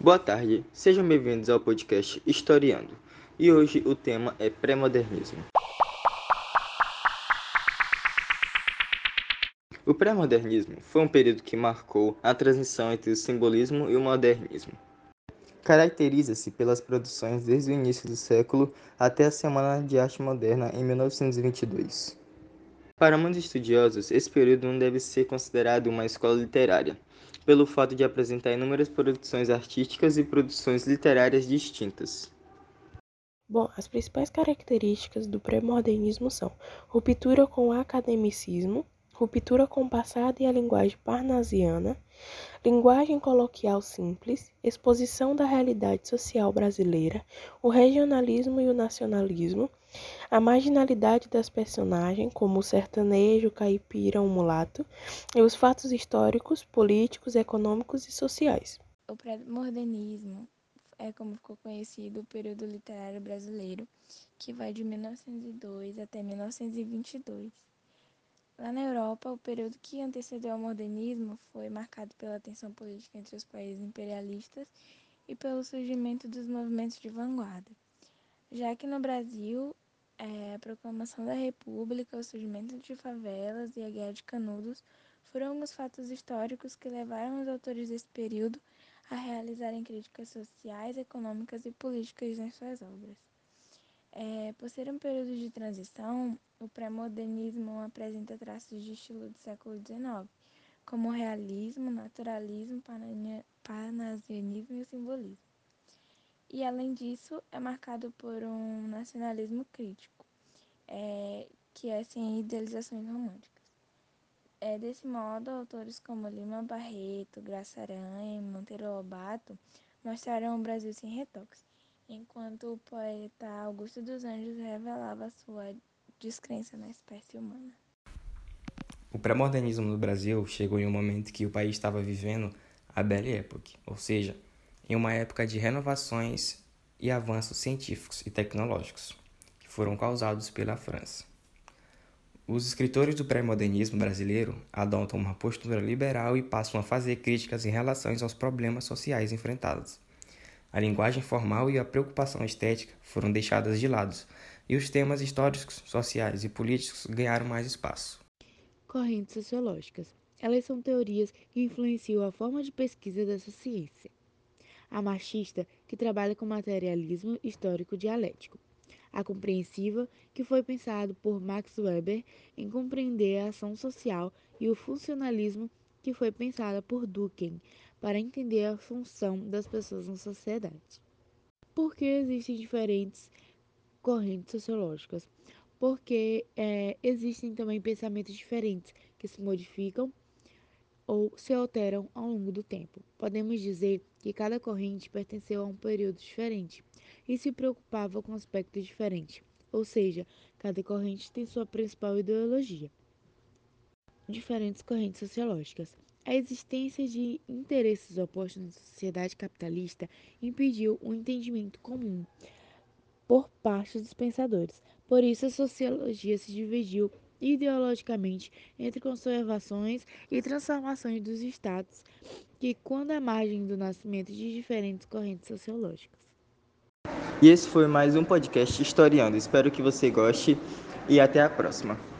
Boa tarde, sejam bem-vindos ao podcast Historiando. E hoje o tema é pré-modernismo. O pré-modernismo foi um período que marcou a transição entre o simbolismo e o modernismo. Caracteriza-se pelas produções desde o início do século até a Semana de Arte Moderna em 1922. Para muitos estudiosos, esse período não deve ser considerado uma escola literária, pelo fato de apresentar inúmeras produções artísticas e produções literárias distintas. Bom, as principais características do pré-modernismo são ruptura com o academicismo, ruptura com o passado e a linguagem parnasiana, linguagem coloquial simples, exposição da realidade social brasileira, o regionalismo e o nacionalismo, a marginalidade das personagens, como o sertanejo, o caipira, o mulato, e os fatos históricos, políticos, econômicos e sociais. O pré-modernismo é como ficou conhecido o período literário brasileiro, que vai de 1902 até 1922. Lá na Europa, o período que antecedeu ao modernismo foi marcado pela tensão política entre os países imperialistas e pelo surgimento dos movimentos de vanguarda. Já que no Brasil, é, a proclamação da República, o surgimento de favelas e a Guerra de Canudos foram alguns fatos históricos que levaram os autores desse período a realizarem críticas sociais, econômicas e políticas em suas obras. É, por ser um período de transição, o pré-modernismo apresenta traços de estilo do século XIX, como o realismo, naturalismo, parnasianismo e o simbolismo. E, além disso, é marcado por um nacionalismo crítico, é, que é sem idealizações românticas. É, desse modo, autores como Lima Barreto, Graça Aranha e Monteiro Lobato mostraram o Brasil sem retoques enquanto o poeta Augusto dos Anjos revelava sua descrença na espécie humana. O pré-modernismo no Brasil chegou em um momento que o país estava vivendo a Belle Époque, ou seja, em uma época de renovações e avanços científicos e tecnológicos, que foram causados pela França. Os escritores do pré-modernismo brasileiro adotam uma postura liberal e passam a fazer críticas em relação aos problemas sociais enfrentados a linguagem formal e a preocupação estética foram deixadas de lado, e os temas históricos, sociais e políticos ganharam mais espaço. Correntes sociológicas. Elas são teorias que influenciam a forma de pesquisa dessa ciência. A marxista, que trabalha com materialismo histórico dialético. A compreensiva, que foi pensado por Max Weber em compreender a ação social, e o funcionalismo, que foi pensada por Durkheim para entender a função das pessoas na sociedade. Por que existem diferentes correntes sociológicas? Porque é, existem também pensamentos diferentes que se modificam ou se alteram ao longo do tempo. Podemos dizer que cada corrente pertenceu a um período diferente e se preocupava com aspectos diferentes, ou seja, cada corrente tem sua principal ideologia. Diferentes correntes sociológicas. A existência de interesses opostos na sociedade capitalista impediu um entendimento comum por parte dos pensadores. Por isso, a sociologia se dividiu ideologicamente entre conservações e transformações dos estados, que quando à margem do nascimento de diferentes correntes sociológicas. E esse foi mais um podcast Historiando. Espero que você goste e até a próxima.